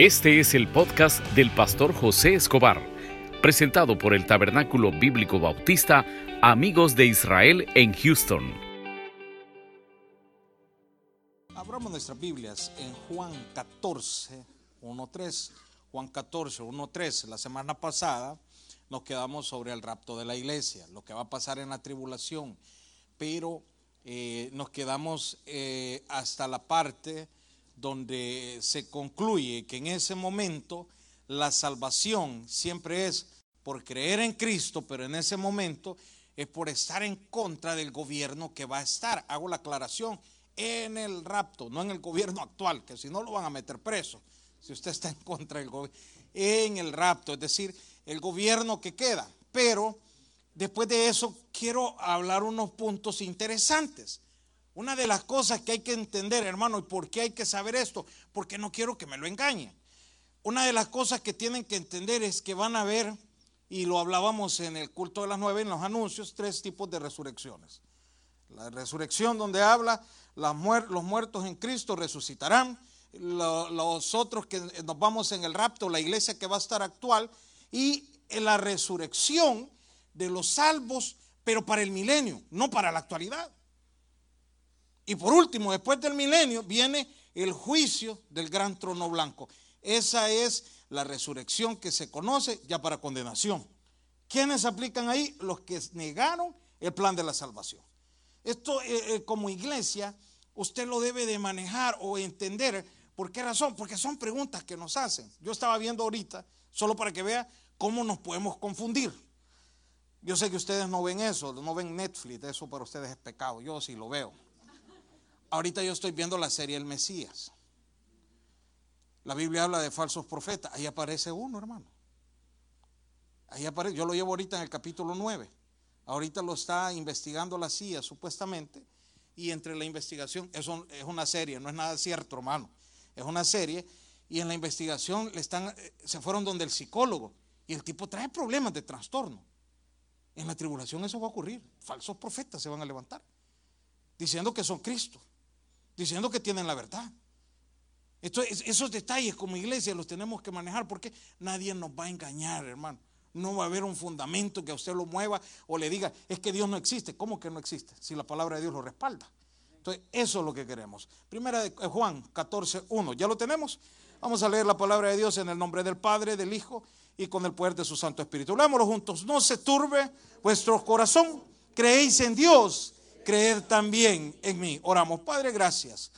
Este es el podcast del pastor José Escobar, presentado por el Tabernáculo Bíblico Bautista Amigos de Israel en Houston. Abramos nuestras Biblias en Juan 14, 1.3. Juan 14, 1.3. La semana pasada nos quedamos sobre el rapto de la iglesia, lo que va a pasar en la tribulación, pero eh, nos quedamos eh, hasta la parte donde se concluye que en ese momento la salvación siempre es por creer en Cristo, pero en ese momento es por estar en contra del gobierno que va a estar. Hago la aclaración en el rapto, no en el gobierno actual, que si no lo van a meter preso, si usted está en contra del gobierno, en el rapto, es decir, el gobierno que queda. Pero después de eso quiero hablar unos puntos interesantes. Una de las cosas que hay que entender, hermano, y por qué hay que saber esto, porque no quiero que me lo engañen. Una de las cosas que tienen que entender es que van a ver, y lo hablábamos en el culto de las nueve, en los anuncios, tres tipos de resurrecciones. La resurrección donde habla, los muertos en Cristo resucitarán, los otros que nos vamos en el rapto, la iglesia que va a estar actual, y la resurrección de los salvos, pero para el milenio, no para la actualidad. Y por último, después del milenio, viene el juicio del gran trono blanco. Esa es la resurrección que se conoce ya para condenación. ¿Quiénes aplican ahí? Los que negaron el plan de la salvación. Esto eh, eh, como iglesia, usted lo debe de manejar o entender. ¿Por qué razón? Porque son preguntas que nos hacen. Yo estaba viendo ahorita, solo para que vea cómo nos podemos confundir. Yo sé que ustedes no ven eso, no ven Netflix, eso para ustedes es pecado. Yo sí lo veo. Ahorita yo estoy viendo la serie El Mesías. La Biblia habla de falsos profetas. Ahí aparece uno, hermano. Ahí aparece. Yo lo llevo ahorita en el capítulo 9. Ahorita lo está investigando la CIA, supuestamente. Y entre la investigación, eso es una serie, no es nada cierto, hermano. Es una serie. Y en la investigación le están, eh, se fueron donde el psicólogo. Y el tipo trae problemas de trastorno. En la tribulación eso va a ocurrir. Falsos profetas se van a levantar. Diciendo que son Cristo diciendo que tienen la verdad. esos detalles como iglesia los tenemos que manejar porque nadie nos va a engañar, hermano. No va a haber un fundamento que a usted lo mueva o le diga, es que Dios no existe. ¿Cómo que no existe? Si la palabra de Dios lo respalda. Entonces, eso es lo que queremos. Primera de eh, Juan 14, 1. ¿Ya lo tenemos? Vamos a leer la palabra de Dios en el nombre del Padre, del Hijo y con el poder de su Santo Espíritu. Leámoslo juntos. No se turbe vuestro corazón. Creéis en Dios creer también en mí. Oramos, Padre, gracias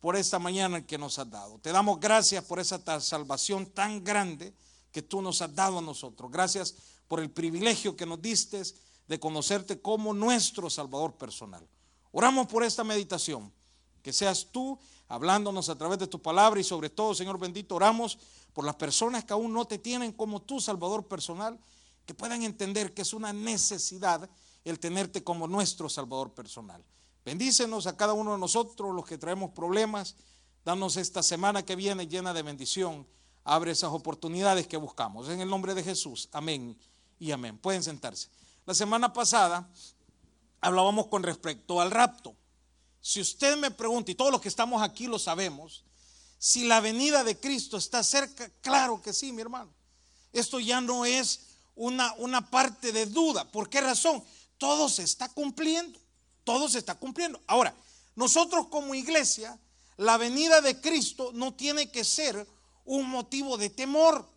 por esta mañana que nos has dado. Te damos gracias por esa salvación tan grande que tú nos has dado a nosotros. Gracias por el privilegio que nos diste de conocerte como nuestro Salvador personal. Oramos por esta meditación, que seas tú hablándonos a través de tu palabra y sobre todo, Señor bendito, oramos por las personas que aún no te tienen como tu Salvador personal, que puedan entender que es una necesidad el tenerte como nuestro Salvador personal. Bendícenos a cada uno de nosotros, los que traemos problemas. Danos esta semana que viene llena de bendición. Abre esas oportunidades que buscamos. En el nombre de Jesús. Amén y amén. Pueden sentarse. La semana pasada hablábamos con respecto al rapto. Si usted me pregunta, y todos los que estamos aquí lo sabemos, si la venida de Cristo está cerca, claro que sí, mi hermano. Esto ya no es una, una parte de duda. ¿Por qué razón? Todo se está cumpliendo, todo se está cumpliendo. Ahora, nosotros como iglesia, la venida de Cristo no tiene que ser un motivo de temor,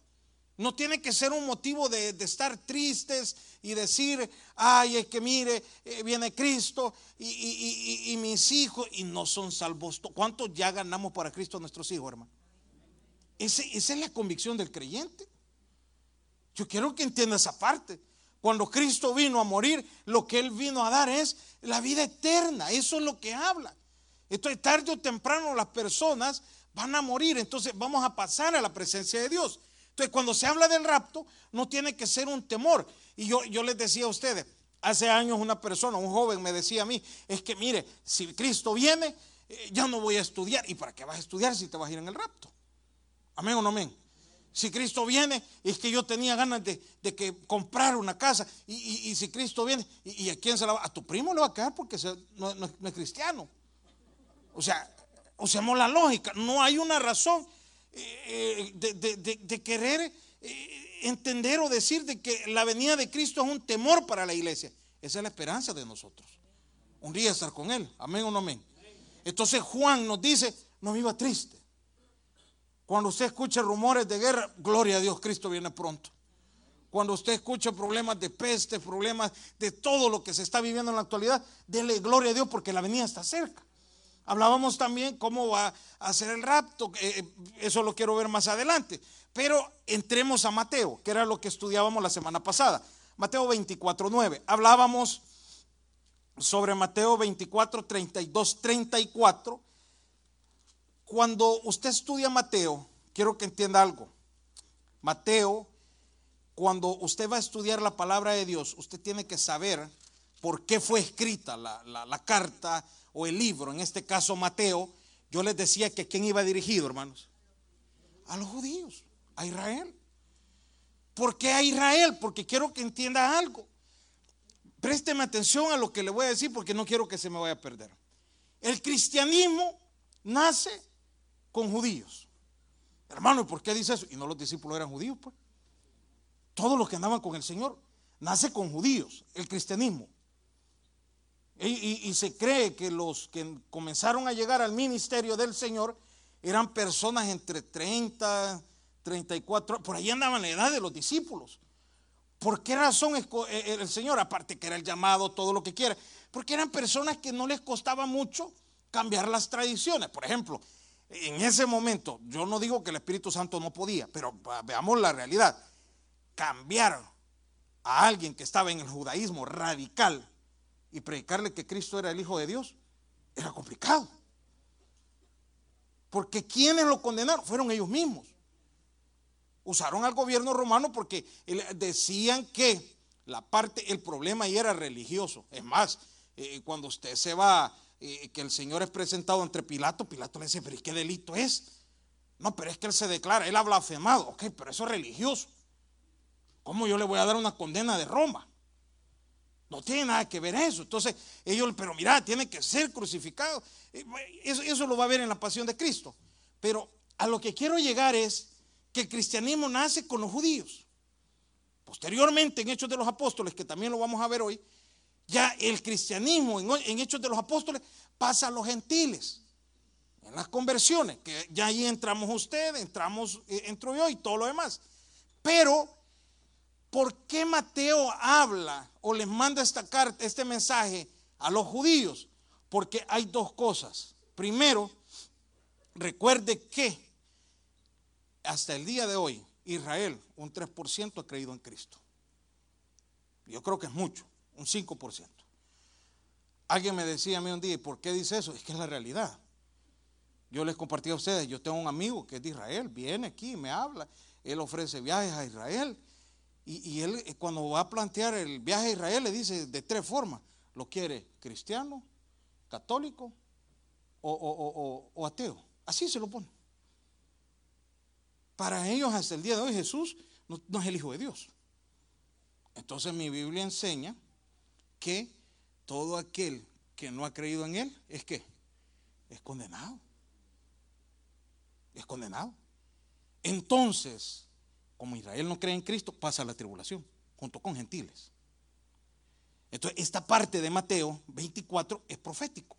no tiene que ser un motivo de, estar tristes y decir, ay, es que mire, eh, viene Cristo y, mis hijos y no son salvos. ¿Cuántos ya ganamos para Cristo nuestros hijos, hermano? esa es la convicción del creyente. Yo quiero que entienda esa parte. Cuando Cristo vino a morir, lo que Él vino a dar es la vida eterna. Eso es lo que habla. Entonces, tarde o temprano las personas van a morir. Entonces, vamos a pasar a la presencia de Dios. Entonces, cuando se habla del rapto, no tiene que ser un temor. Y yo, yo les decía a ustedes, hace años una persona, un joven, me decía a mí, es que mire, si Cristo viene, eh, ya no voy a estudiar. ¿Y para qué vas a estudiar si te vas a ir en el rapto? Amén o no amén. Si Cristo viene, es que yo tenía ganas de, que comprar una casa. Y, si Cristo viene, y, a quién se la va? A tu primo le va a quedar porque no, es cristiano. O sea, usemos la lógica. No hay una razón. eh, de, querer eh, entender o decir de que la venida de Cristo es un temor para la iglesia. Esa es la esperanza de nosotros. Un día estar con Él. Amén o no amén. Entonces Juan nos dice, no viva triste. Cuando usted escucha rumores de guerra, gloria a Dios, Cristo viene pronto. Cuando usted escucha problemas de peste, problemas de todo lo que se está viviendo en la actualidad, dele gloria a Dios porque la venida está cerca. Hablábamos también cómo va a ser el rapto, eh, eso lo quiero ver más adelante. Pero entremos a Mateo, que era lo que estudiábamos la semana pasada. Mateo 24, 9. Hablábamos sobre Mateo 24, 32, 34. Cuando usted estudia Mateo, quiero que entienda algo. Mateo, cuando usted va a estudiar la palabra de Dios, usted tiene que saber por qué fue escrita la, carta o el libro, en este caso Mateo. Yo les decía que quién iba dirigido, hermanos. A los judíos, a Israel. ¿Por qué a Israel? Porque quiero que entienda algo. Présteme atención a lo que le voy a decir porque no quiero que se me vaya a perder. El cristianismo nace con judíos. Hermano, ¿y por qué dice eso? Y no los discípulos eran judíos, pues. Todos los que andaban con el Señor nace con judíos, el cristianismo. Y, y, se cree que los que comenzaron a llegar al ministerio del Señor eran personas entre 30, 34, por ahí andaban la edad de los discípulos. ¿Por qué razón eh, eh, el Señor, aparte que era el llamado, todo lo que quiera? Porque eran personas que no les costaba mucho cambiar las tradiciones. Por ejemplo, en ese momento, yo no digo que el Espíritu Santo no podía, pero veamos la realidad. Cambiar a alguien que estaba en el judaísmo radical y predicarle que Cristo era el Hijo de Dios era complicado. Porque quienes lo condenaron fueron ellos mismos. Usaron al gobierno romano porque decían que la parte, el problema ahí era religioso. Es más, eh, cuando usted se va, que el Señor es presentado entre Pilato, Pilato le dice, pero ¿y qué delito es? No, pero es que él se declara, él ha blasfemado. Ok, pero eso es religioso. ¿Cómo yo le voy a dar una condena de Roma? No tiene nada que ver eso. Entonces, ellos, pero mira, tiene que ser crucificado. Eso, eso lo va a ver en la pasión de Cristo. Pero a lo que quiero llegar es que el cristianismo nace con los judíos. Posteriormente, en Hechos de los Apóstoles, que también lo vamos a ver hoy, ya el cristianismo en, Hechos de los Apóstoles pasa a los gentiles. En las conversiones, que ya ahí entramos usted, entramos, eh, entro yo y todo lo demás. Pero, ¿por qué Mateo habla o les manda esta carta, este mensaje a los judíos? Porque hay dos cosas. Primero, recuerde que hasta el día de hoy, Israel, un 3% ha creído en Cristo. Yo creo que es mucho, un 5%. Alguien me decía a mí un día, ¿y por qué dice eso? Es que es la realidad. Yo les compartí a ustedes, yo tengo un amigo que es de Israel, viene aquí, me habla, él ofrece viajes a Israel. Y, él eh, cuando va a plantear el viaje a Israel le dice de tres formas, lo quiere cristiano, católico o ateo. Así se lo pone. Para ellos hasta el día de hoy Jesús no, es el Hijo de Dios. Entonces mi Biblia enseña que todo aquel que no ha creído en Él es que es condenado. Es condenado. Entonces, como Israel no cree en Cristo, pasa la tribulación junto con gentiles. Entonces, esta parte de Mateo 24 es profético.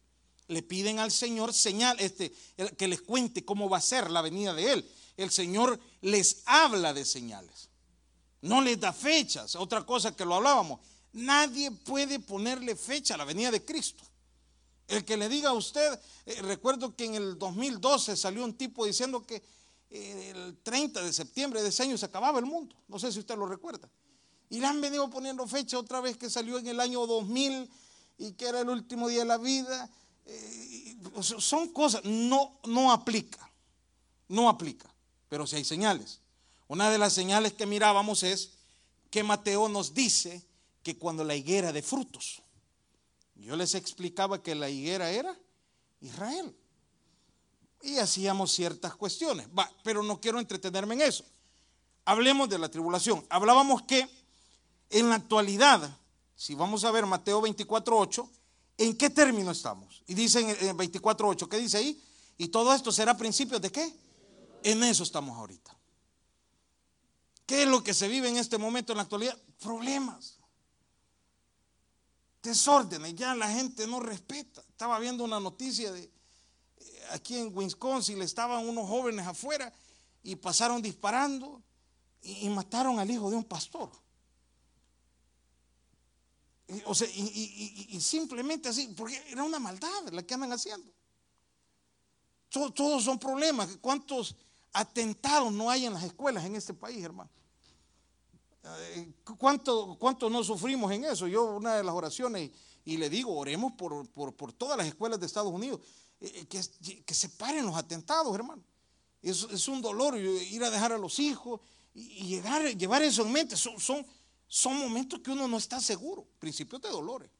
Le piden al Señor señal, este, que les cuente cómo va a ser la venida de Él el Señor les habla de señales. No les da fechas. Otra cosa que lo hablábamos. Nadie puede ponerle fecha a la venida de Cristo. El que le diga a usted, eh, recuerdo que en el 2012 salió un tipo diciendo que eh, el 30 de septiembre de ese año se acababa el mundo. No sé si usted lo recuerda. Y le han venido poniendo fecha otra vez que salió en el año 2000 y que era el último día de la vida. Eh, son cosas, no, no aplica, no aplica pero si hay señales. Una de las señales que mirábamos es que Mateo nos dice que cuando la higuera de frutos, yo les explicaba que la higuera era Israel. Y hacíamos ciertas cuestiones, pero no quiero entretenerme en eso. Hablemos de la tribulación. Hablábamos que en la actualidad, si vamos a ver Mateo 24.8, ¿en qué término estamos? Y dice en 24.8, ¿qué dice ahí? Y todo esto será principios de qué? En eso estamos ahorita. ¿Qué es lo que se vive en este momento en la actualidad? Problemas. Desórdenes. Ya la gente no respeta. Estaba viendo una noticia de eh, aquí en Wisconsin, le estaban unos jóvenes afuera y pasaron disparando y, mataron al hijo de un pastor. Y, o sea, y, simplemente así, porque era una maldad la que andan haciendo. todos son problemas. ¿Cuántos atentados no hay en las escuelas en este país, hermano? Eh, ¿Cuánto, ¿Cuánto no sufrimos en eso? Yo una de las oraciones, y le digo, oremos por, por, todas las escuelas de Estados Unidos, eh, eh, que, que se paren los atentados, hermano. Es, un dolor ir a dejar a los hijos y, llegar, llevar eso en mente. Son, son, son, momentos que uno no está seguro, principios de dolores.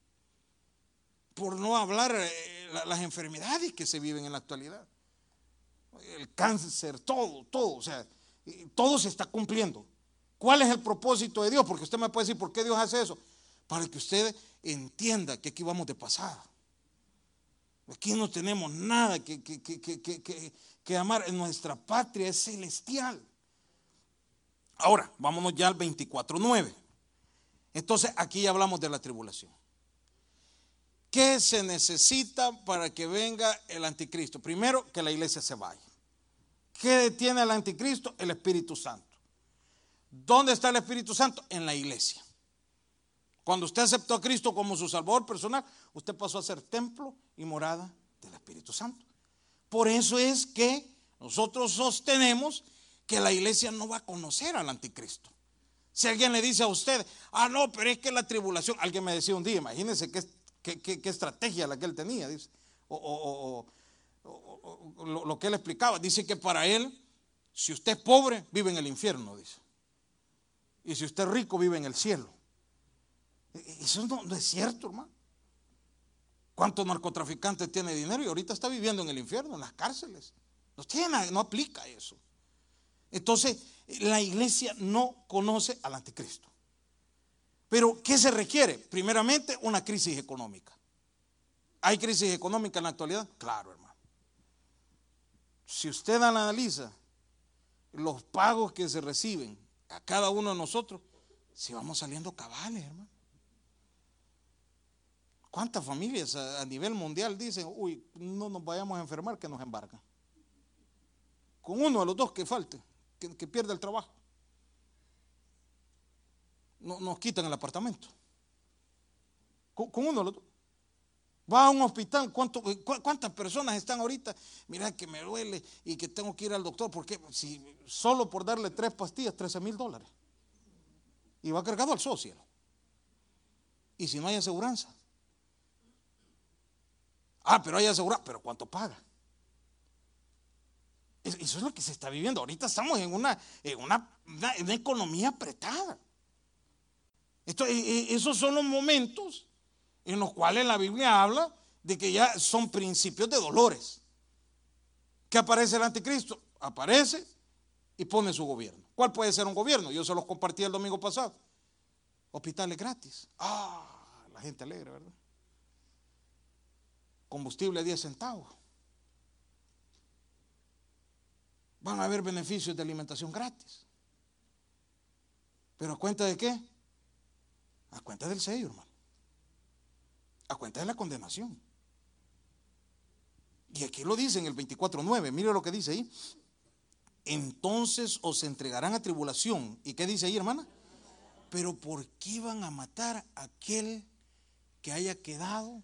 Por no hablar las enfermedades que se viven en la actualidad. El cáncer, todo, todo, o sea, todo se está cumpliendo. ¿Cuál es el propósito de Dios? Porque usted me puede decir, ¿por qué Dios hace eso? Para que usted entienda que aquí vamos de pasada. Aquí no tenemos nada que, que, amar. Nuestra patria es celestial. Ahora, vámonos ya al 24.9. Entonces, aquí ya hablamos de la tribulación. ¿Qué se necesita para que venga el anticristo? Primero, que la iglesia se vaya. ¿Qué detiene al anticristo? El Espíritu Santo. ¿Dónde está el Espíritu Santo? En la iglesia. Cuando usted aceptó a Cristo como su Salvador personal, usted pasó a ser templo y morada del Espíritu Santo. Por eso es que nosotros sostenemos que la iglesia no va a conocer al anticristo. Si alguien le dice a usted, ah, no, pero es que la tribulación, alguien me decía un día, imagínense qué, estrategia la que él tenía, dice, o, lo que él explicaba, dice que para él, si usted es pobre, vive en el infierno, dice. Y si usted es rico, vive en el cielo. E, e, eso no, es cierto, hermano. ¿Cuántos narcotraficantes tiene dinero y ahorita está viviendo en el infierno, en las cárceles? No, tiene, no aplica eso. Entonces, la iglesia no conoce al anticristo. Pero, ¿qué se requiere? Primeramente, una crisis económica. ¿Hay crisis económica en la actualidad? Claro, hermano. Si usted analiza los pagos que se reciben a cada uno de nosotros, si vamos saliendo cabales, hermano. ¿Cuántas familias a, nivel mundial dicen, uy, no nos vayamos a enfermar que nos embarcan? Con uno de los dos que falte, que, que pierde el trabajo. No, nos quitan el apartamento. Con, uno de los dos. Va a un hospital, ¿cuántas personas están ahorita? Mira que me duele y que tengo que ir al doctor, porque si solo por darle tres pastillas, 13 mil dólares. Y va cargado al socio. Y si no hay aseguranza. Ah, pero hay aseguranza, pero ¿cuánto paga? Eso es lo que se está viviendo. Ahorita estamos en una, en una, economía apretada. Esto, e, e, esos son los momentos en los cuales la Biblia habla de que ya son principios de dolores. ¿Qué aparece el anticristo? Aparece y pone su gobierno. ¿Cuál puede ser un gobierno? Yo se los compartí el domingo pasado. Hospitales gratis. Ah, la gente alegre, ¿verdad? Combustible a 10 centavos. Van a haber beneficios de alimentación gratis. ¿Pero a cuenta de qué? A cuenta del sello, hermano a cuenta de la condenación. Y aquí lo dice en el 24.9, mire lo que dice ahí. Entonces os entregarán a tribulación. ¿Y qué dice ahí, hermana? Pero ¿por qué van a matar a aquel que haya quedado?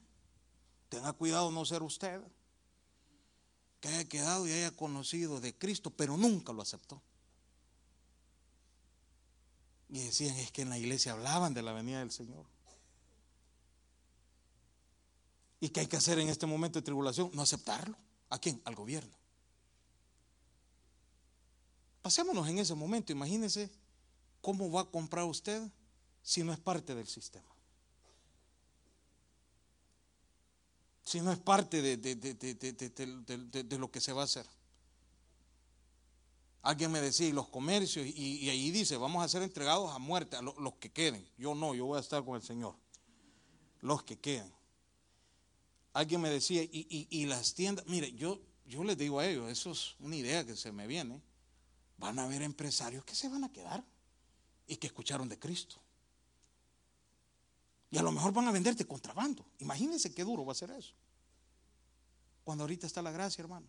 Tenga cuidado no ser usted. Que haya quedado y haya conocido de Cristo, pero nunca lo aceptó. Y decían, es que en la iglesia hablaban de la venida del Señor. ¿Y qué hay que hacer en este momento de tribulación? No aceptarlo. ¿A quién? Al gobierno. Pasémonos en ese momento. Imagínese cómo va a comprar usted si no es parte del sistema. Si no es parte de, lo que se va a hacer. Alguien me decía, y los comercios, y, ahí dice, vamos a ser entregados a muerte, a los que queden. Yo no, yo voy a estar con el Señor. Los que queden. Alguien me decía, y, las tiendas, mire, yo, yo les digo a ellos, eso es una idea que se me viene. van a haber empresarios que se van a quedar y que escucharon de Cristo. Y a lo mejor van a venderte contrabando. Imagínense qué duro va a ser eso. Cuando ahorita está la gracia, hermano.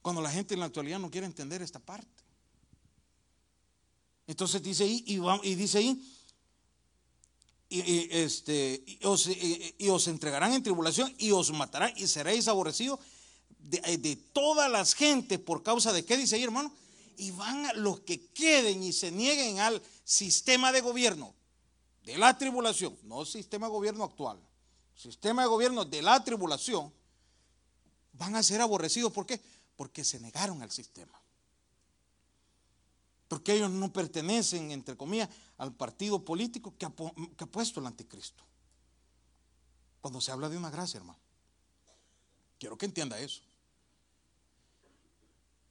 Cuando la gente en la actualidad no quiere entender esta parte. Entonces dice ahí, y, dice ahí, y, este, y os, entregarán en tribulación y os matarán y seréis aborrecidos de, eh, de, todas las gentes por causa de qué dice ahí, hermano. Y van a los que queden y se nieguen al sistema de gobierno de la tribulación, no sistema de gobierno actual, sistema de gobierno de la tribulación, van a ser aborrecidos. ¿Por qué? Porque se negaron al sistema. Porque ellos no pertenecen, entre comillas, al partido político que ha, puesto el anticristo. Cuando se habla de una gracia, hermano. Quiero que entienda eso.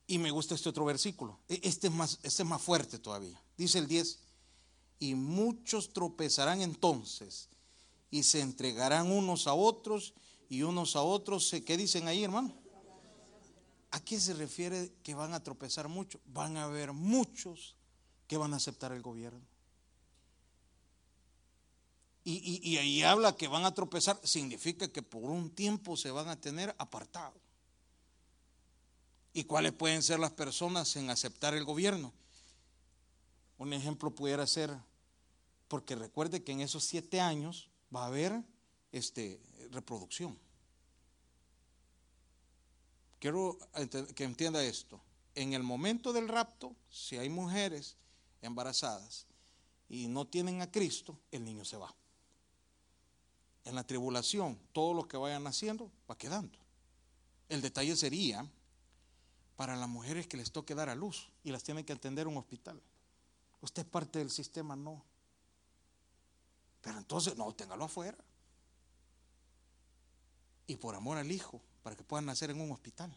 Y me gusta este otro versículo. E, este es más, este es más fuerte todavía. Dice el 10 y muchos tropezarán entonces y se entregarán unos a otros y unos a otros. ¿Qué dicen ahí, hermano? ¿A qué se refiere que van a tropezar mucho? Van a haber muchos que van a aceptar el gobierno. Y, ahí habla que van a tropezar, significa que por un tiempo se van a tener apartados. ¿Y cuáles pueden ser las personas en aceptar el gobierno? Un ejemplo pudiera ser, porque recuerde que en esos siete años va a haber este, reproducción. Quiero que entienda esto. En el momento del rapto, si hay mujeres embarazadas y no tienen a Cristo, el niño se va. En la tribulación, todo lo que vayan haciendo va quedando. El detalle sería para las mujeres que les toque dar a luz y las tienen que atender un hospital. Usted es parte del sistema, no. Pero entonces, no, téngalo afuera. Y por amor al hijo, para que puedan nacer en un hospital.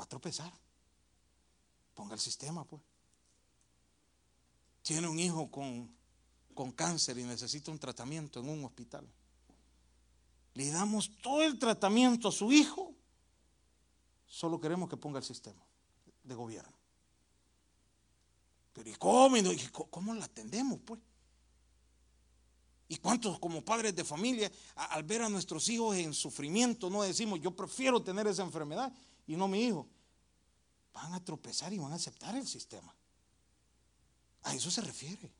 Va a tropezar. Ponga el sistema, pues. Tiene un hijo con, con cáncer y necesita un tratamiento en un hospital. Le damos todo el tratamiento a su hijo. Solo queremos que ponga el sistema de gobierno. Pero ¿y cómo? ¿Cómo la atendemos, pues? ¿Y cuántos como padres de familia, al ver a nuestros hijos en sufrimiento, no decimos, yo prefiero tener esa enfermedad y no mi hijo? Van a tropezar y van a aceptar el sistema. A eso se refiere.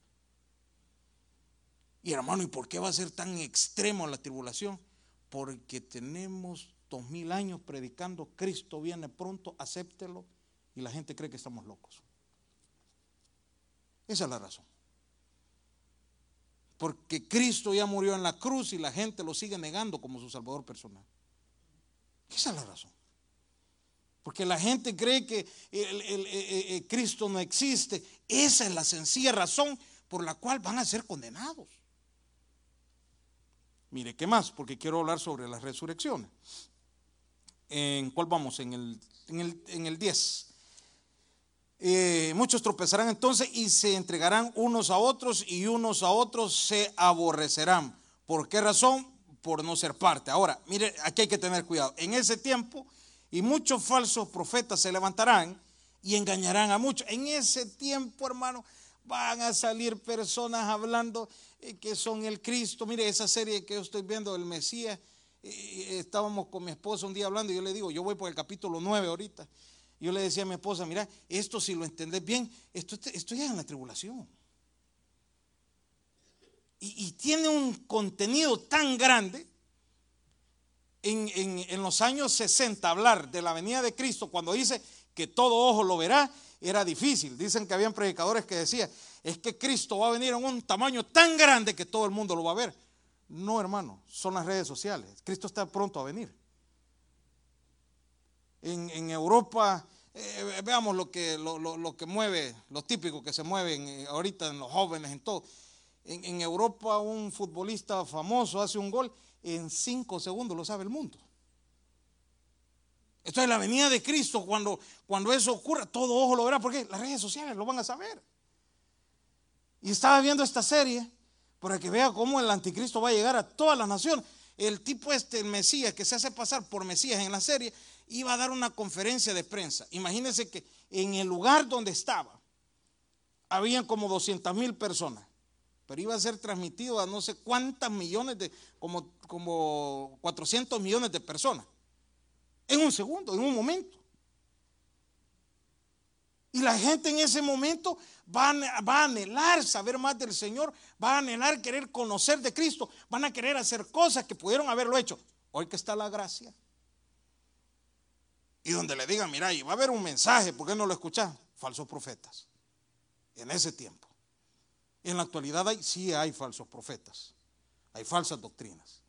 Y hermano, ¿y por qué va a ser tan extremo la tribulación? Porque tenemos dos mil años predicando, Cristo viene pronto, acéptelo, y la gente cree que estamos locos. Esa es la razón. Porque Cristo ya murió en la cruz y la gente lo sigue negando como su Salvador personal. Esa es la razón. Porque la gente cree que el, Cristo no existe. Esa es la sencilla razón por la cual van a ser condenados. Mire, ¿qué más? Porque quiero hablar sobre las resurrecciones. ¿En cuál vamos? En el, en el, en el 10. Eh, muchos tropezarán entonces y se entregarán unos a otros y unos a otros se aborrecerán. ¿Por qué razón? Por no ser parte. Ahora, mire, aquí hay que tener cuidado. En ese tiempo, y muchos falsos profetas se levantarán y engañarán a muchos. En ese tiempo, hermano, van a salir personas hablando eh, que son el Cristo. Mire, esa serie que yo estoy viendo, el Mesías, eh, estábamos con mi esposa un día hablando y yo le digo, yo voy por el capítulo 9 ahorita. Yo le decía a mi esposa, mira, esto si lo entendés bien, esto, ya es en la tribulación. Y, tiene un contenido tan grande. En, en, los años 60 hablar de la venida de Cristo cuando dice que todo ojo lo verá, era difícil. Dicen que habían predicadores que decían, es que Cristo va a venir en un tamaño tan grande que todo el mundo lo va a ver. No, hermano, son las redes sociales. Cristo está pronto a venir en, Europa, eh, veamos lo que, lo, que mueve, lo típico que se mueven eh, ahorita en los jóvenes, en todo. En, Europa un futbolista famoso hace un gol, en cinco segundos lo sabe el mundo. Esto es la venida de Cristo, cuando, cuando eso ocurra, todo ojo lo verá, porque las redes sociales lo van a saber. Y estaba viendo esta serie para que vea cómo el anticristo va a llegar a todas las naciones. El tipo este, Mesías, que se hace pasar por Mesías en la serie, iba a dar una conferencia de prensa. Imagínense que en el lugar donde estaba, habían como 200 mil personas, pero iba a ser transmitido a no sé cuántas millones de, como, como 400 millones de personas, en un segundo, en un momento. Y la gente en ese momento va a, va a, anhelar saber más del Señor, va a anhelar querer conocer de Cristo, van a querer hacer cosas que pudieron haberlo hecho. Hoy que está la gracia. Y donde le digan, mira, y va a haber un mensaje, ¿por qué no lo escuchas? Falsos profetas. En ese tiempo. En la actualidad hay, sí hay falsos profetas, hay falsas doctrinas.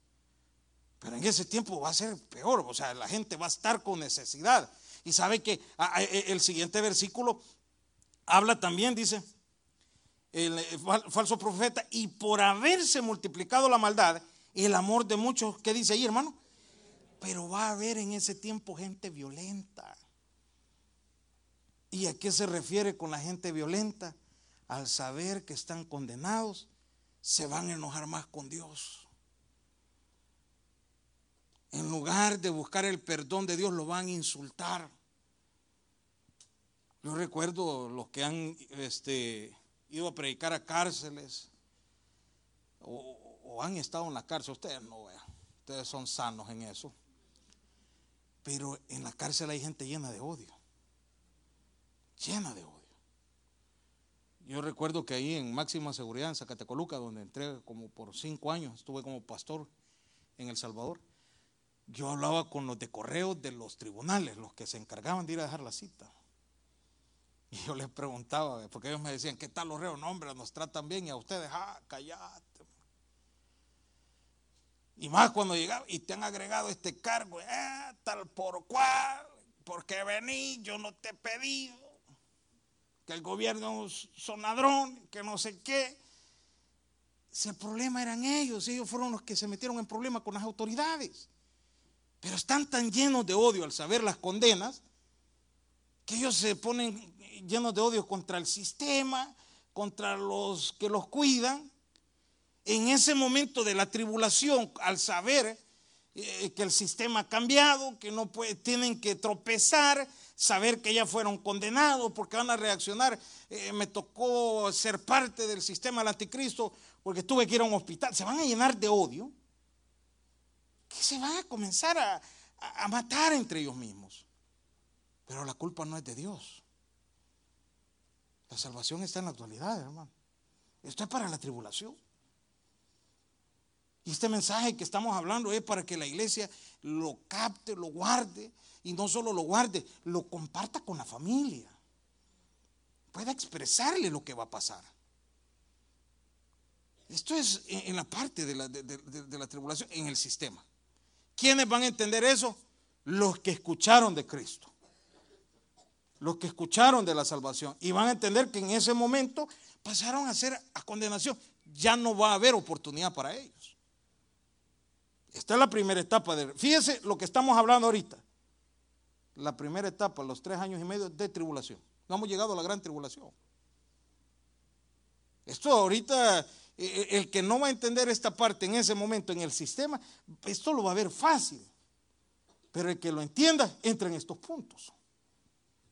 Pero en ese tiempo va a ser peor, o sea, la gente va a estar con necesidad. Y sabe que e, el siguiente versículo habla también, dice, el falso profeta, y por haberse multiplicado la maldad, el amor de muchos, ¿qué dice ahí, hermano? Pero va a haber en ese tiempo gente violenta. ¿Y a qué se refiere con la gente violenta? Al saber que están condenados, se van a enojar más con Dios. En lugar de buscar el perdón de Dios, lo van a insultar. Yo recuerdo los que han este, ido a predicar a cárceles o, han estado en la cárcel. Ustedes no vean, ustedes son sanos en eso. Pero en la cárcel hay gente llena de odio. Llena de odio. Yo recuerdo que ahí en máxima seguridad en Zacatecoluca, donde entré como por cinco años, estuve como pastor en El Salvador. Yo hablaba con los de correos de los tribunales, los que se encargaban de ir a dejar la cita. Y yo les preguntaba, porque ellos me decían, ¿qué tal los reos? No, hombre, nos tratan bien y a ustedes, ah, callate. Y más cuando llegaba y te han agregado este cargo, eh, tal por cual, porque vení, yo no te he pedido, que el gobierno son ladrón, que no sé qué. Si el problema eran ellos, ellos fueron los que se metieron en problemas con las autoridades. Pero están tan llenos de odio al saber las condenas que ellos se ponen llenos de odio contra el sistema, contra los que los cuidan. En ese momento de la tribulación, al saber eh, que el sistema ha cambiado, que no tienen que tropezar, saber que ya fueron condenados porque van a reaccionar. Eh, me tocó ser parte del sistema del anticristo porque tuve que ir a un hospital. Se van a llenar de odio que se van a comenzar a matar entre ellos mismos. Pero la culpa no es de Dios. La salvación está en la actualidad, hermano. Esto es para la tribulación. Y este mensaje que estamos hablando es para que la iglesia lo capte, lo guarde, y no solo lo guarde, lo comparta con la familia. Pueda expresarle lo que va a pasar. Esto es en la parte de la, de la tribulación, en el sistema. ¿Quiénes van a entender eso? Los que escucharon de Cristo los que escucharon de la salvación y van a entender que en ese momento pasaron a ser a condenación. Ya no va a haber oportunidad para ellos. Esta es la primera etapa de... Fíjese lo que estamos hablando ahorita. La primera etapa, los tres años y medio de tribulación. No hemos llegado a la gran tribulación. Esto ahorita, eh, eh, el que no va a entender esta parte en ese momento en el sistema, esto lo va a ver fácil. Pero el que lo entienda, entra en estos puntos.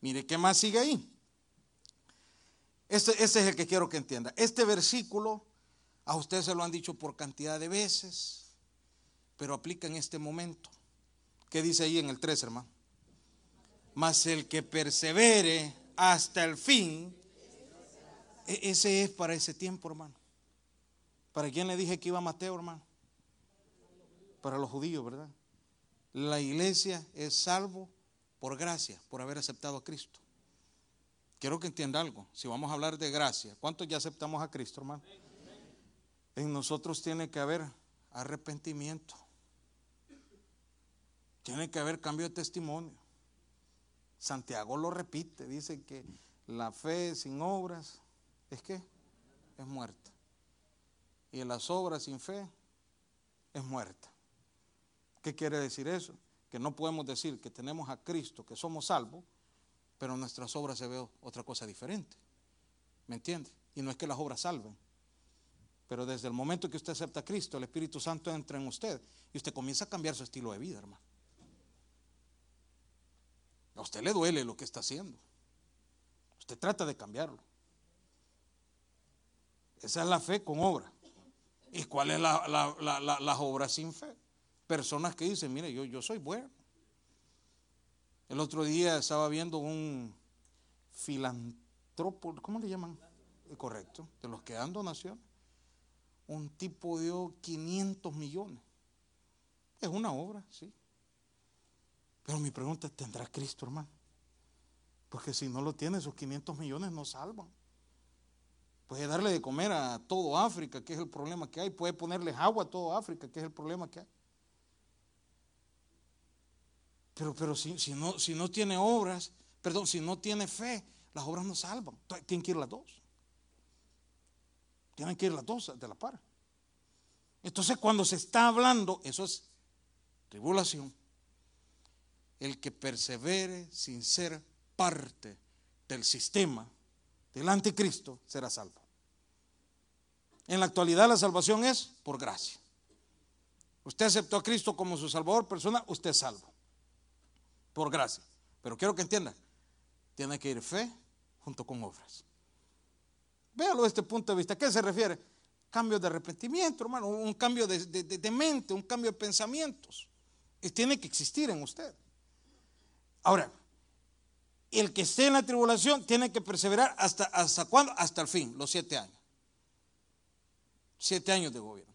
Mire, ¿qué más sigue ahí? Este, este, es el que quiero que entienda. Este versículo, a usted se lo han dicho por cantidad de veces, pero aplica en este momento. ¿Qué dice ahí en el 3, hermano? Mas el que persevere hasta el fin, e, ese es para ese tiempo, hermano. ¿Para quién le dije que iba Mateo, hermano? Para los judíos, ¿verdad? La iglesia es salvo por gracia, por haber aceptado a Cristo. Quiero que entienda algo. Si vamos a hablar de gracia, ¿cuántos ya aceptamos a Cristo, hermano? En nosotros tiene que haber arrepentimiento. Tiene que haber cambio de testimonio. Santiago lo repite, dice que la fe sin obras es que es muerta. Y las obras sin fe es muerta. ¿Qué quiere decir eso? que no podemos decir que tenemos a Cristo, que somos salvos, pero nuestras obras se ve otra cosa diferente. ¿Me entiende? Y no es que las obras salven. Pero desde el momento que usted acepta a Cristo, el Espíritu Santo entra en usted y usted comienza a cambiar su estilo de vida, hermano. A usted le duele lo que está haciendo. Usted trata de cambiarlo. Esa es la fe con obra. ¿Y cuál es la, las obras sin fe? Personas que dicen, mire, yo, yo soy bueno. El otro día estaba viendo un filántropo, ¿cómo le llaman? Correcto, de los que dan donaciones. Un tipo dio 500 millones. Es una obra, sí. Pero mi pregunta es, ¿tendrá Cristo, hermano? Porque si no lo tiene, esos 500 millones no salvan. Puede darle de comer a todo África, que es el problema que hay. Puede ponerles agua a todo África, que es el problema que hay. Pero, pero si, si, no, si no tiene obras, perdón, si no tiene fe, las obras no salvan. Tienen que ir las dos. Tienen que ir las dos de la par. Entonces cuando se está hablando, eso es tribulación. El que persevere sin ser parte del sistema del anticristo será salvo. En la actualidad la salvación es por gracia. Usted aceptó a Cristo como su salvador persona, usted es salvo. Por gracia. Pero quiero que entienda, tiene que ir fe junto con obras. Véalo desde este punto de vista. ¿A qué se refiere? Cambio de arrepentimiento, hermano, un cambio de, de mente, un cambio de pensamientos. Y tiene que existir en usted. Ahora, el que esté en la tribulación tiene que perseverar hasta, hasta cuándo? Hasta el fin, los siete años. Siete años de gobierno.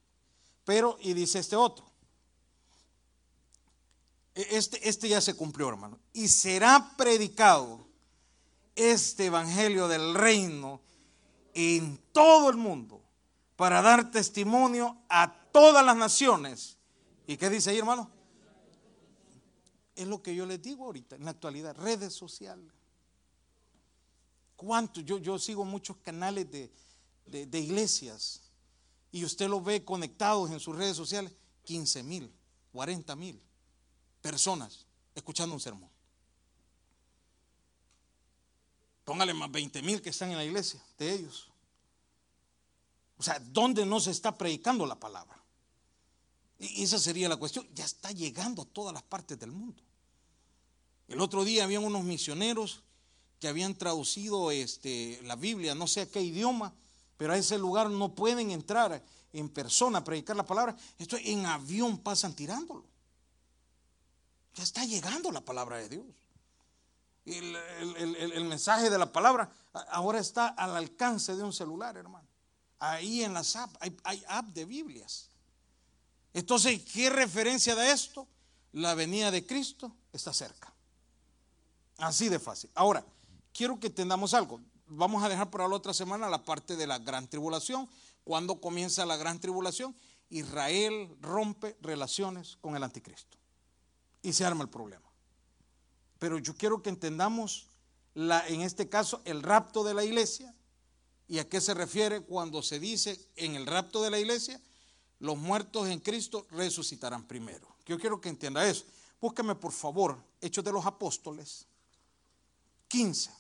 Pero, y dice este otro, e, este, este ya se cumplió, hermano. Y será predicado este evangelio del reino en todo el mundo para dar testimonio a todas las naciones. ¿Y qué dice ahí, hermano? Es lo que yo les digo ahorita, en la actualidad, redes sociales. ¿Cuánto? Yo, sigo muchos canales de, iglesias y usted lo ve conectados en sus redes sociales, 15 mil, 40 mil personas escuchando un sermón. Póngale más 20 mil que están en la iglesia de ellos. O sea, ¿dónde no se está predicando la palabra? Y esa sería la cuestión. Ya está llegando a todas las partes del mundo. El otro día habían unos misioneros que habían traducido este, la Biblia, no sé a qué idioma, pero a ese lugar no pueden entrar en persona a predicar la palabra. Esto en avión pasan tirándolo. Ya está llegando la palabra de Dios. El, mensaje de la palabra ahora está al alcance de un celular, hermano. Ahí en las apps hay, hay app de Biblias. Entonces, ¿qué referencia de esto? La venida de Cristo está cerca. Así de fácil. Ahora, quiero que entendamos algo. Vamos a dejar para la otra semana la parte de la gran tribulación. Cuando comienza la gran tribulación, Israel rompe relaciones con el anticristo. Y se arma el problema. Pero yo quiero que entendamos, en este caso, el rapto de la iglesia. ¿Y a qué se refiere cuando se dice en el rapto de la iglesia? Los muertos en Cristo resucitarán primero. Yo quiero que entienda eso. Búsqueme por favor Hechos de los Apóstoles 15.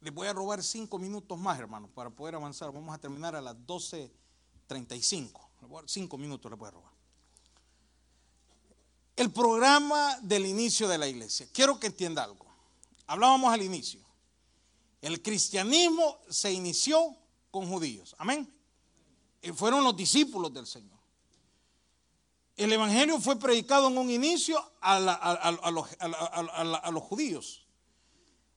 Les voy a robar cinco minutos más, hermano, para poder avanzar. Vamos a terminar a las 12.35. Cinco minutos les voy a robar. El programa del inicio de la iglesia. Quiero que entienda algo. Hablábamos al inicio. El cristianismo se inició con judíos. Amén. Y fueron los discípulos del Señor. El Evangelio fue predicado en un inicio a, los, judíos.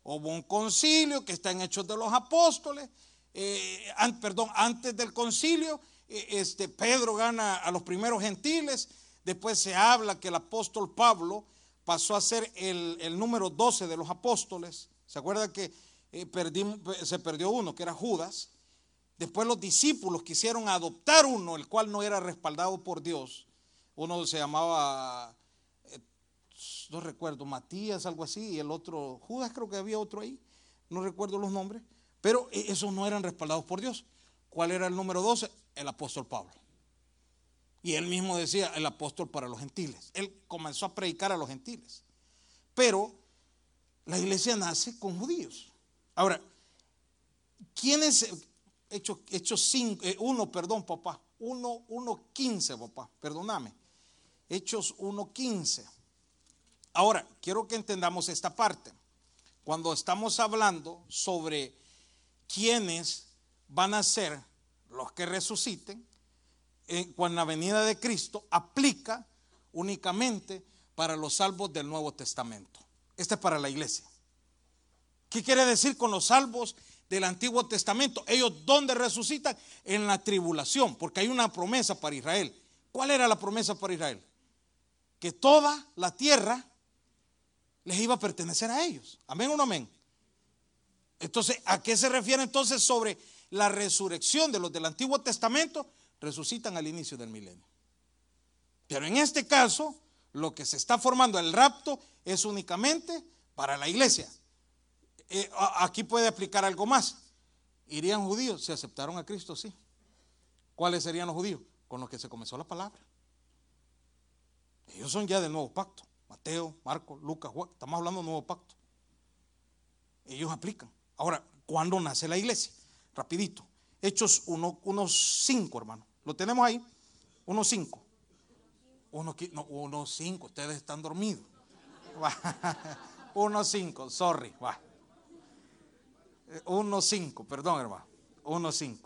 Hubo un concilio que está en Hechos de los Apóstoles. Eh, perdón, antes del concilio, eh, este, Pedro gana a los primeros gentiles. Después se habla que el apóstol Pablo pasó a ser el, número 12 de los apóstoles. ¿Se acuerda que eh, se perdió uno, que era Judas? Después los discípulos quisieron adoptar uno, el cual no era respaldado por Dios. Uno se llamaba, eh, no recuerdo, Matías, algo así, y el otro, Judas creo que había otro ahí, no recuerdo los nombres, pero e, esos no eran respaldados por Dios. ¿Cuál era el número 12? El apóstol Pablo. Y él mismo decía, el apóstol para los gentiles. Él comenzó a predicar a los gentiles. Pero la iglesia nace con judíos. Ahora, ¿quién es? Hechos hecho eh, uno, perdón, papá. Uno, uno, quince, papá. Perdóname. Hechos 1.15. Ahora, quiero que entendamos esta parte. Cuando estamos hablando sobre quiénes van a ser los que resuciten, eh, con la venida de Cristo aplica únicamente para los salvos del Nuevo Testamento. Este es para la iglesia. ¿Qué quiere decir con los salvos del Antiguo Testamento? Ellos dónde resucitan? En la tribulación, porque hay una promesa para Israel. ¿Cuál era la promesa para Israel? Que toda la tierra les iba a pertenecer a ellos. Amén o no amén. Entonces, ¿a qué se refiere entonces sobre la resurrección de los del Antiguo Testamento? Resucitan al inicio del milenio. Pero en este caso, lo que se está formando, el rapto, es únicamente para la iglesia. Eh, aquí puede aplicar algo más. ¿Irían judíos? Si aceptaron a Cristo, sí. ¿Cuáles serían los judíos? Con los que se comenzó la palabra. Ellos son ya del nuevo pacto. Mateo, Marcos, Lucas, Juan. Estamos hablando del nuevo pacto. Ellos aplican. Ahora, ¿cuándo nace la iglesia? Rapidito. Hechos 1.5, uno, hermano. ¿Lo tenemos ahí? 1.5. 1.5. Ustedes están dormidos. 1.5, sorry. Va. 1.5, perdón, hermano. 1.5.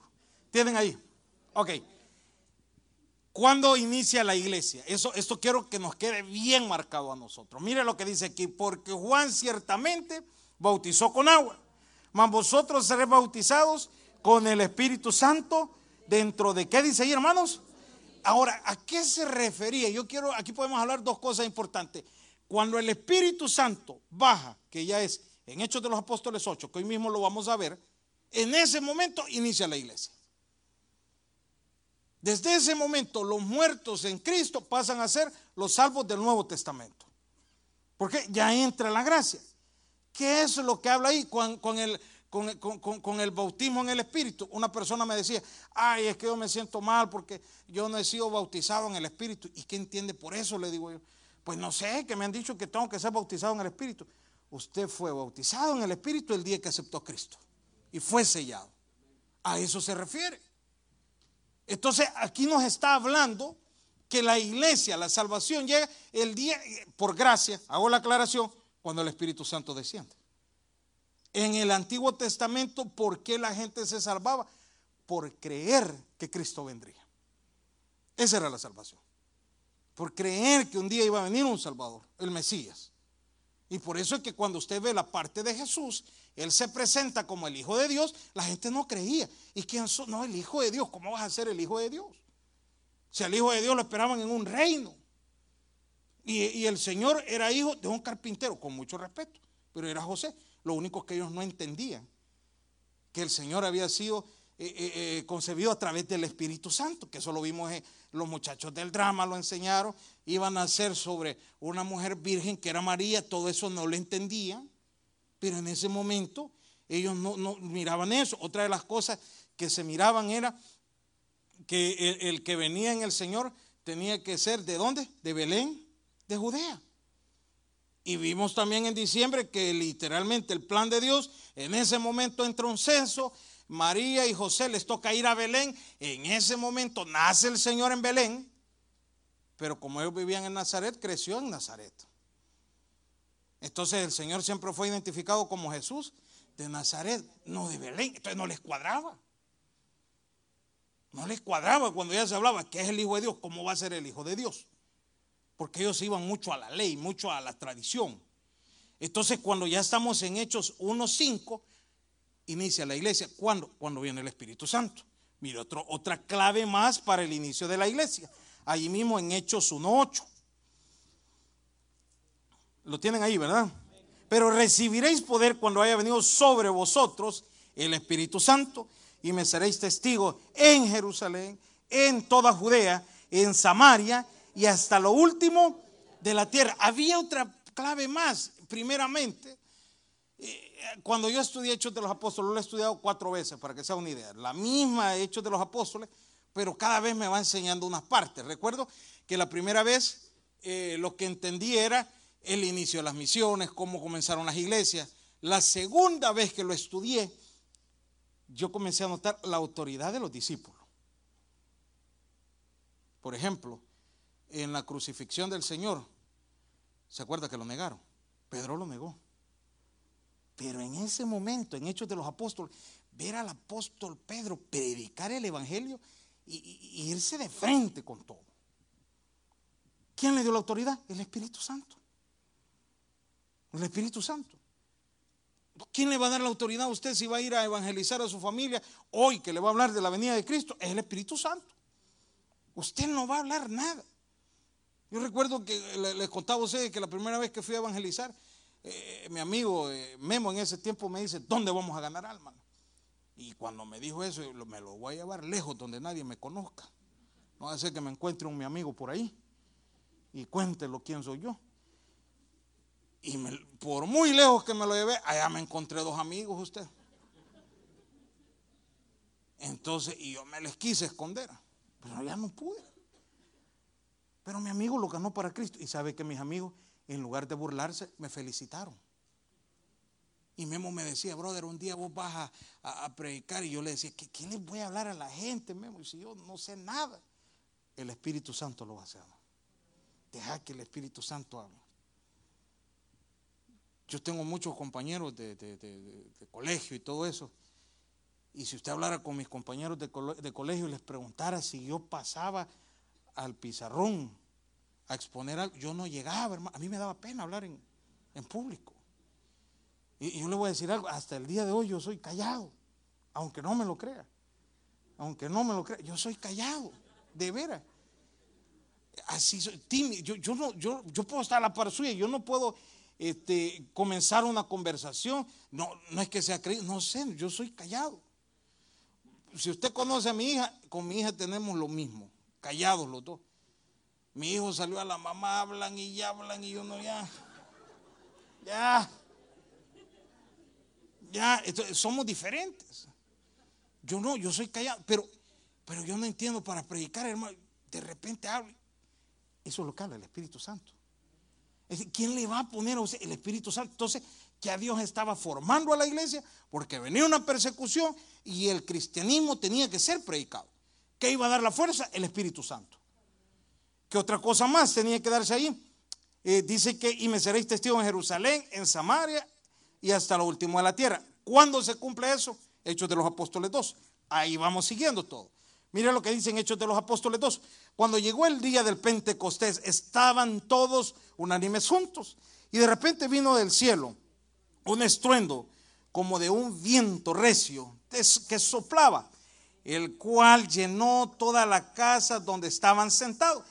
¿Tienen ahí? Ok. ¿Cuándo inicia la iglesia? Eso, esto quiero que nos quede bien marcado a nosotros. Mire lo que dice aquí, porque Juan ciertamente bautizó con agua, mas vosotros seréis bautizados con el Espíritu Santo dentro de qué dice ahí, hermanos. Ahora, ¿a qué se refería? Yo quiero, aquí podemos hablar dos cosas importantes. Cuando el Espíritu Santo baja, que ya es en Hechos de los Apóstoles 8, que hoy mismo lo vamos a ver, en ese momento inicia la iglesia. Desde ese momento los muertos en Cristo pasan a ser los salvos del Nuevo Testamento. Porque ya entra la gracia. ¿Qué es lo que habla ahí con, el, el bautismo en el Espíritu? Una persona me decía, ay, es que yo me siento mal porque yo no he sido bautizado en el Espíritu. ¿Y qué entiende por eso? Le digo yo. Pues no sé, que me han dicho que tengo que ser bautizado en el Espíritu. Usted fue bautizado en el Espíritu el día que aceptó a Cristo y fue sellado. A eso se refiere. Entonces aquí nos está hablando que la iglesia, la salvación llega el día, por gracia, hago la aclaración, cuando el Espíritu Santo desciende. En el Antiguo Testamento, ¿por qué la gente se salvaba? Por creer que Cristo vendría. Esa era la salvación. Por creer que un día iba a venir un Salvador, el Mesías. Y por eso es que cuando usted ve la parte de Jesús, Él se presenta como el Hijo de Dios, la gente no creía. ¿Y quién son? No, el Hijo de Dios. ¿Cómo vas a ser el Hijo de Dios? Si al Hijo de Dios lo esperaban en un reino. Y, el Señor era hijo de un carpintero, con mucho respeto, pero era José. Lo único que ellos no entendían, que el Señor había sido eh, eh, eh, concebido a través del Espíritu Santo, que eso lo vimos los muchachos del drama, lo enseñaron, iban a ser sobre una mujer virgen que era María, todo eso no lo entendían, pero en ese momento ellos no, miraban eso. Otra de las cosas que se miraban era que el, el, que venía en el Señor tenía que ser de dónde? De Belén, de Judea. Y vimos también en diciembre que literalmente el plan de Dios, en ese momento entra un censo María y José les toca ir a Belén. En ese momento nace el Señor en Belén. Pero como ellos vivían en Nazaret, creció en Nazaret. Entonces el Señor siempre fue identificado como Jesús de Nazaret, no de Belén. Entonces no les cuadraba. No les cuadraba cuando ya se hablaba que es el Hijo de Dios. ¿Cómo va a ser el Hijo de Dios? Porque ellos iban mucho a la ley, mucho a la tradición. Entonces cuando ya estamos en Hechos 1.5, inicia la iglesia. ¿Cuándo? Cuando viene el Espíritu Santo. Mire, otro, otra clave más para el inicio de la iglesia. Allí mismo en Hechos 1.8. Lo tienen ahí, ¿verdad? Pero recibiréis poder cuando haya venido sobre vosotros el Espíritu Santo y me seréis testigos en Jerusalén, en toda Judea, en Samaria y hasta lo último de la tierra. Había otra clave más, primeramente, cuando yo estudié Hechos de los Apóstoles, lo he estudiado cuatro veces para que sea una idea. La misma Hechos de los Apóstoles, pero cada vez me va enseñando unas partes. Recuerdo que la primera vez eh, lo que entendí era el inicio de las misiones, cómo comenzaron las iglesias. La segunda vez que lo estudié, yo comencé a notar la autoridad de los discípulos. Por ejemplo, en la crucifixión del Señor, ¿Se acuerda que lo negaron? Pedro lo negó. Pero en ese momento, en Hechos de los Apóstoles, ver al apóstol Pedro predicar el Evangelio y, irse de frente con todo. ¿Quién le dio la autoridad? El Espíritu Santo. El Espíritu Santo. ¿Quién le va a dar la autoridad a usted si va a ir a evangelizar a su familia hoy que le va a hablar de la venida de Cristo? Es el Espíritu Santo. Usted no va a hablar nada. Yo recuerdo que les contaba a ustedes que la primera vez que fui a evangelizar, eh, mi amigo eh, Memo en ese tiempo me dice, ¿dónde vamos a ganar alma? Y cuando me dijo eso, me lo voy a llevar lejos donde nadie me conozca. No va a ser que me encuentre un mi amigo por ahí y cuéntelo quién soy yo. Y por muy lejos que me lo llevé, allá me encontré dos amigos usted. Entonces, y yo me les quise esconder, pero ya no pude. Pero mi amigo lo ganó para Cristo. Y sabe que mis amigos, en lugar de burlarse, me felicitaron. Y Memo me decía, brother, un día vos vas a, predicar. Y yo le decía, ¿qué, ¿qué, les voy a hablar a la gente, Memo? Y si yo no sé nada, el Espíritu Santo lo va a hacer. Deja que el Espíritu Santo hable. Yo tengo muchos compañeros de, colegio y todo eso. Y si usted hablara con mis compañeros de, colegio y les preguntara si yo pasaba al pizarrón a exponer algo, yo no llegaba, hermano. A mí me daba pena hablar en, público. Y, yo le voy a decir algo, hasta el día de hoy yo soy callado, aunque no me lo crea. Aunque no me lo crea, yo soy callado, de veras. Así soy, tímido. Yo, no, yo, yo puedo estar a la par suya, yo no puedo este, comenzar una conversación. No, no es que sea creído, no sé, yo soy callado. Si usted conoce a mi hija, con mi hija tenemos lo mismo, callados los dos. Mi hijo salió a la mamá, hablan y ya hablan y yo no ya. Ya. Ya, somos diferentes. Yo no, yo soy callado, pero, pero yo no entiendo para predicar, hermano. De repente hablo. Eso es lo que habla el Espíritu Santo. ¿Quién le va a poner a usted el Espíritu Santo? Entonces, que a Dios estaba formando a la iglesia porque venía una persecución y el cristianismo tenía que ser predicado. ¿Qué iba a dar la fuerza? El Espíritu Santo. ¿Qué otra cosa más tenía que darse ahí? Eh, dice que y me seréis testigo en Jerusalén, en Samaria y hasta lo último de la tierra. ¿Cuándo se cumple eso? Hechos de los Apóstoles 2. Ahí vamos siguiendo todo. Mire lo que dicen Hechos de los Apóstoles 2. Cuando llegó el día del Pentecostés, estaban todos unánimes juntos. Y de repente vino del cielo un estruendo como de un viento recio que soplaba, el cual llenó toda la casa donde estaban sentados.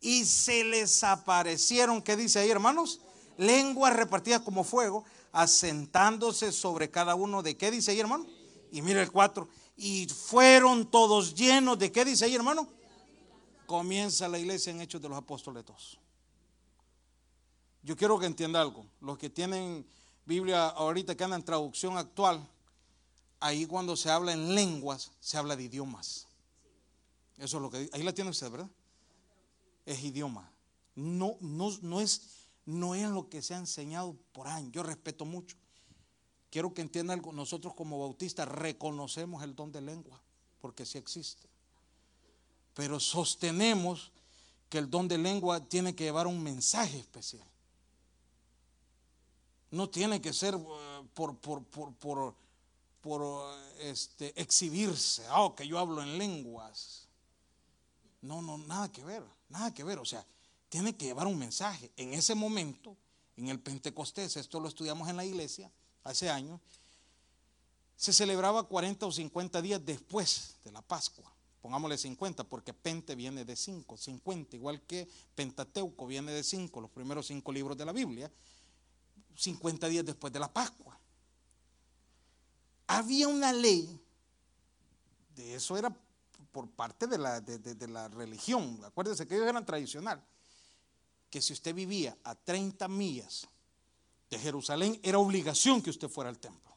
Y se les aparecieron, ¿qué dice ahí, hermanos? Lenguas repartidas como fuego, asentándose sobre cada uno de qué dice ahí, hermano. Y mire el 4. Y fueron todos llenos de qué dice ahí, hermano. Comienza la iglesia en Hechos de los Apóstoles 2. Yo quiero que entienda algo. Los que tienen Biblia ahorita que andan en traducción actual, ahí cuando se habla en lenguas, se habla de idiomas. Eso es lo que ahí la tiene usted, ¿verdad? Es idioma. No, no, no es no es lo que se ha enseñado por años. Yo respeto mucho. Quiero que entiendan algo. Nosotros como bautistas reconocemos el don de lengua, porque sí existe. Pero sostenemos que el don de lengua tiene que llevar un mensaje especial. No tiene que ser eh, por, por, por, por, este, exhibirse. Oh, que yo hablo en lenguas. No, no, nada que ver, nada que ver. O sea, tiene que llevar un mensaje. En ese momento, en el Pentecostés, esto lo estudiamos en la iglesia hace años, se celebraba 40 o 50 días después de la Pascua. Pongámosle 50 porque Pente viene de 5, 50, igual que Pentateuco viene de 5, los primeros 5 libros de la Biblia, 50 días después de la Pascua. Había una ley, de eso era por parte de la, de, la religión, acuérdense que ellos eran tradicional que si usted vivía a 30 millas de Jerusalén, era obligación que usted fuera al templo.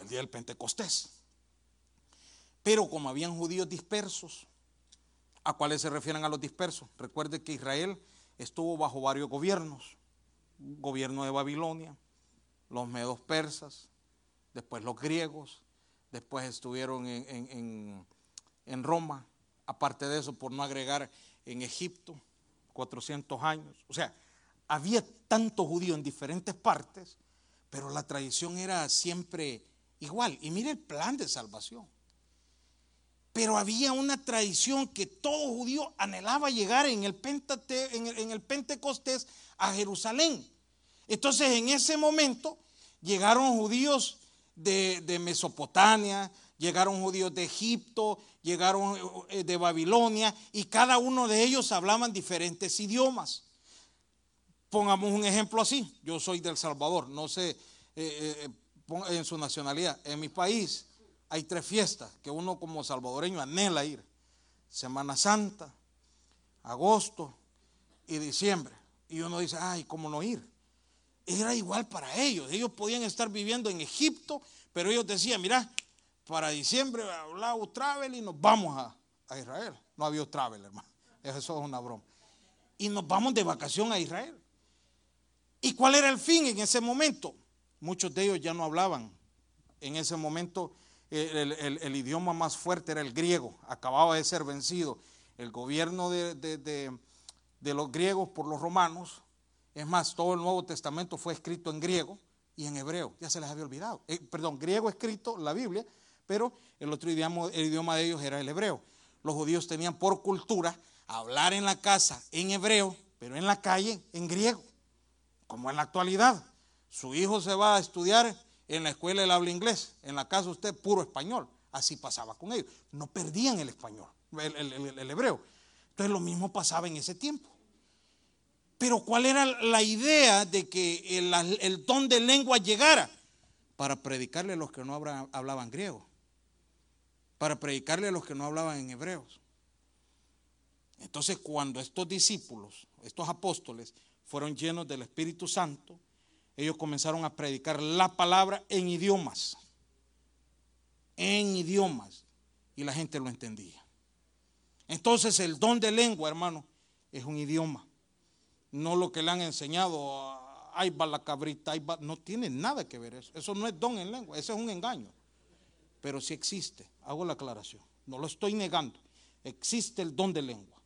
El día del Pentecostés. Pero como habían judíos dispersos, ¿a cuáles se refieren a los dispersos? Recuerde que Israel estuvo bajo varios gobiernos. gobierno de Babilonia, los medos persas, después los griegos, después estuvieron en, en Roma, aparte de eso, por no agregar en Egipto 400 años. O sea, había tanto judío en diferentes partes, pero la tradición era siempre igual. Y mire el plan de salvación. Pero había una tradición que todo judío anhelaba llegar en el, en el Pentecostés a Jerusalén. Entonces en ese momento llegaron judíos de, Mesopotamia, llegaron judíos de Egipto, llegaron eh, de Babilonia y cada uno de ellos hablaban diferentes idiomas. Pongamos un ejemplo así, yo soy del Salvador, no sé eh, eh, en su nacionalidad, en mi país hay tres fiestas que uno como salvadoreño anhela ir. Semana Santa, agosto y diciembre. Y uno dice, ay, ¿cómo no ir? Era igual para ellos. Ellos podían estar viviendo en Egipto, pero ellos decían, mira, para diciembre hablaba travel y nos vamos a, a Israel. No había travel, hermano. Eso es una broma. Y nos vamos de vacación a Israel. ¿Y cuál era el fin en ese momento? Muchos de ellos ya no hablaban. En ese momento el, idioma más fuerte era el griego, acababa de ser vencido. El gobierno de, los griegos por los romanos, es más, todo el Nuevo Testamento fue escrito en griego y en hebreo, ya se les había olvidado. Eh, perdón, griego escrito, la Biblia, pero el otro idioma, el idioma de ellos era el hebreo. Los judíos tenían por cultura hablar en la casa en hebreo, pero en la calle en griego, como en la actualidad. Su hijo se va a estudiar en la escuela él habla inglés, en la casa usted puro español. Así pasaba con ellos. No perdían el español, el, hebreo. Entonces lo mismo pasaba en ese tiempo. Pero ¿cuál era la idea de que el, don de lengua llegara? Para predicarle a los que no hablaban griego. Para predicarle a los que no hablaban en hebreos. Entonces cuando estos discípulos, estos apóstoles, fueron llenos del Espíritu Santo, ellos comenzaron a predicar la palabra en idiomas. En idiomas. Y la gente lo entendía. Entonces el don de lengua, hermano, es un idioma. No lo que le han enseñado, ay va la cabrita, no tiene nada que ver eso. Eso no es don en lengua, eso es un engaño. Pero sí existe, hago la aclaración, no lo estoy negando. Existe el don de lengua,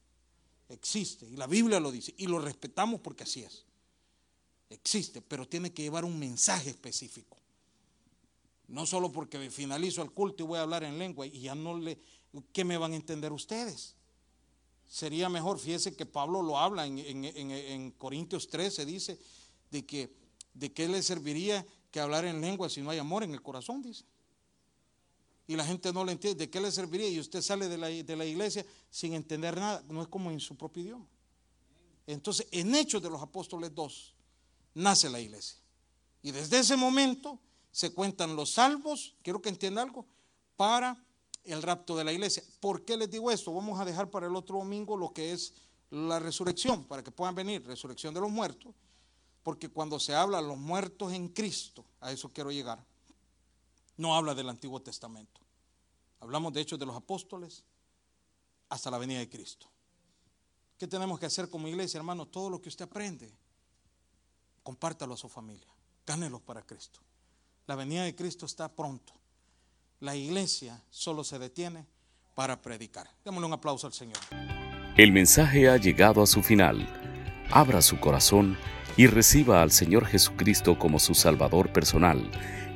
existe, y la Biblia lo dice, y lo respetamos porque así es existe, pero tiene que llevar un mensaje específico. No solo porque finalizo el culto y voy a hablar en lengua y ya no le, ¿qué me van a entender ustedes? Sería mejor, fíjese que Pablo lo habla en, en, Corintios 13, dice, de que de qué le serviría que hablar en lengua si no hay amor en el corazón, dice. Y la gente no le entiende, ¿de qué le serviría? Y usted sale de la, de la iglesia sin entender nada, no es como en su propio idioma. Entonces, en Hechos de los Apóstoles 2, nace la iglesia. Y desde ese momento se cuentan los salvos, quiero que entienda algo, para el rapto de la iglesia. ¿Por qué les digo esto? Vamos a dejar para el otro domingo lo que es la resurrección, para que puedan venir, resurrección de los muertos, porque cuando se habla de los muertos en Cristo, a eso quiero llegar, no habla del Antiguo Testamento. Hablamos de hechos de los apóstoles hasta la venida de Cristo. ¿Qué tenemos que hacer como iglesia, hermano? Todo lo que usted aprende, compártalo a su familia, gánelos para Cristo. La venida de Cristo está pronto. La iglesia solo se detiene para predicar. Démosle un aplauso al Señor. El mensaje ha llegado a su final. Abra su corazón y reciba al Señor Jesucristo como su Salvador personal,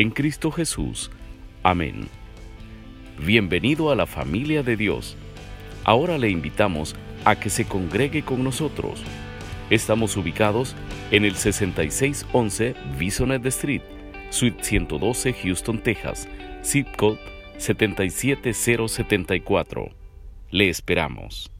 en Cristo Jesús. Amén. Bienvenido a la familia de Dios. Ahora le invitamos a que se congregue con nosotros. Estamos ubicados en el 6611 Bisonet Street, Suite 112, Houston, Texas, zip code 77074. Le esperamos.